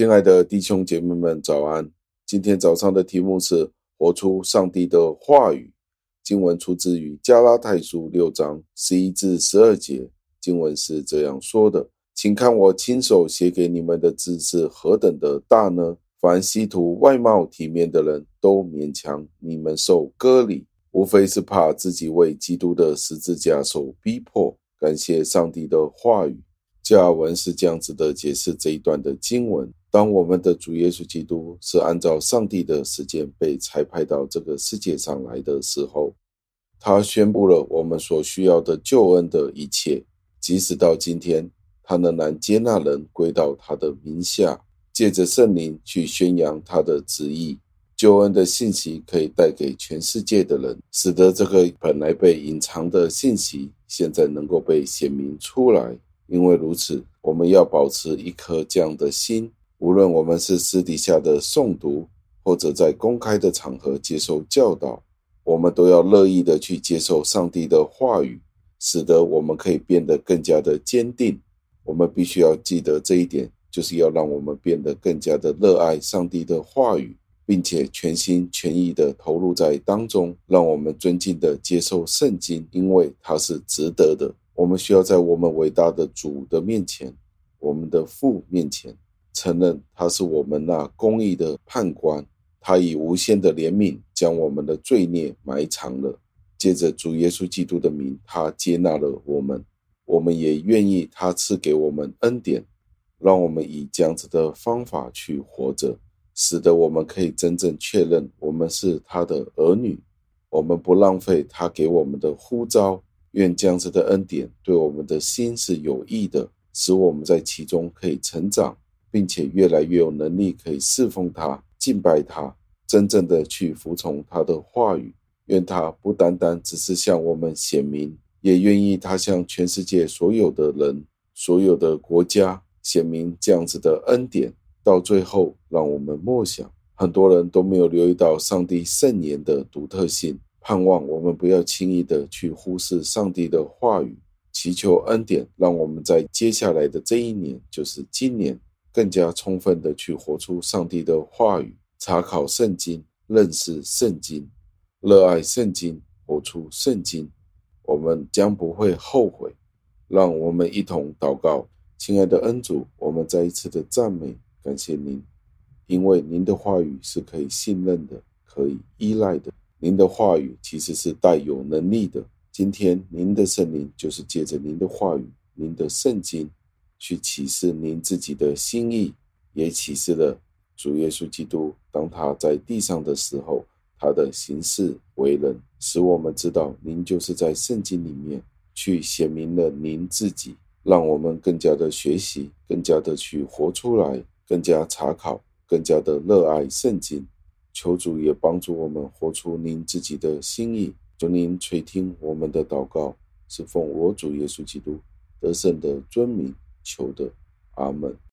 亲爱的弟兄姐妹们，早安！今天早上的题目是“活出上帝的话语”。经文出自于加拉太书六章十一至十二节。经文是这样说的：“请看我亲手写给你们的字是何等的大呢？凡希图外貌体面的人都勉强你们受割礼，无非是怕自己为基督的十字架受逼迫。感谢上帝的话语。”加文是这样子的解释这一段的经文。当我们的主耶稣基督是按照上帝的时间被差派到这个世界上来的时候，他宣布了我们所需要的救恩的一切。即使到今天，他仍然接纳人归到他的名下，借着圣灵去宣扬他的旨意。救恩的信息可以带给全世界的人，使得这个本来被隐藏的信息现在能够被显明出来。因为如此，我们要保持一颗这样的心。无论我们是私底下的诵读，或者在公开的场合接受教导，我们都要乐意的去接受上帝的话语，使得我们可以变得更加的坚定。我们必须要记得这一点，就是要让我们变得更加的热爱上帝的话语，并且全心全意的投入在当中，让我们尊敬的接受圣经，因为它是值得的。我们需要在我们伟大的主的面前，我们的父面前。承认他是我们那公义的判官，他以无限的怜悯将我们的罪孽埋藏了。借着主耶稣基督的名，他接纳了我们，我们也愿意他赐给我们恩典，让我们以这样子的方法去活着，使得我们可以真正确认我们是他的儿女，我们不浪费他给我们的呼召。愿这样子的恩典对我们的心是有益的，使我们在其中可以成长。并且越来越有能力可以侍奉他、敬拜他，真正的去服从他的话语。愿他不单单只是向我们显明，也愿意他向全世界所有的人、所有的国家显明这样子的恩典。到最后，让我们默想，很多人都没有留意到上帝圣言的独特性。盼望我们不要轻易的去忽视上帝的话语，祈求恩典，让我们在接下来的这一年，就是今年。更加充分的去活出上帝的话语，查考圣经，认识圣经，热爱圣经，活出圣经，我们将不会后悔。让我们一同祷告，亲爱的恩主，我们再一次的赞美，感谢您，因为您的话语是可以信任的，可以依赖的。您的话语其实是带有能力的。今天您的圣灵就是借着您的话语，您的圣经。去启示您自己的心意，也启示了主耶稣基督。当他在地上的时候，他的行事为人，使我们知道您就是在圣经里面去显明了您自己，让我们更加的学习，更加的去活出来，更加查考，更加的热爱圣经。求主也帮助我们活出您自己的心意。求您垂听我们的祷告，是奉我主耶稣基督得胜的尊名。求的，阿门。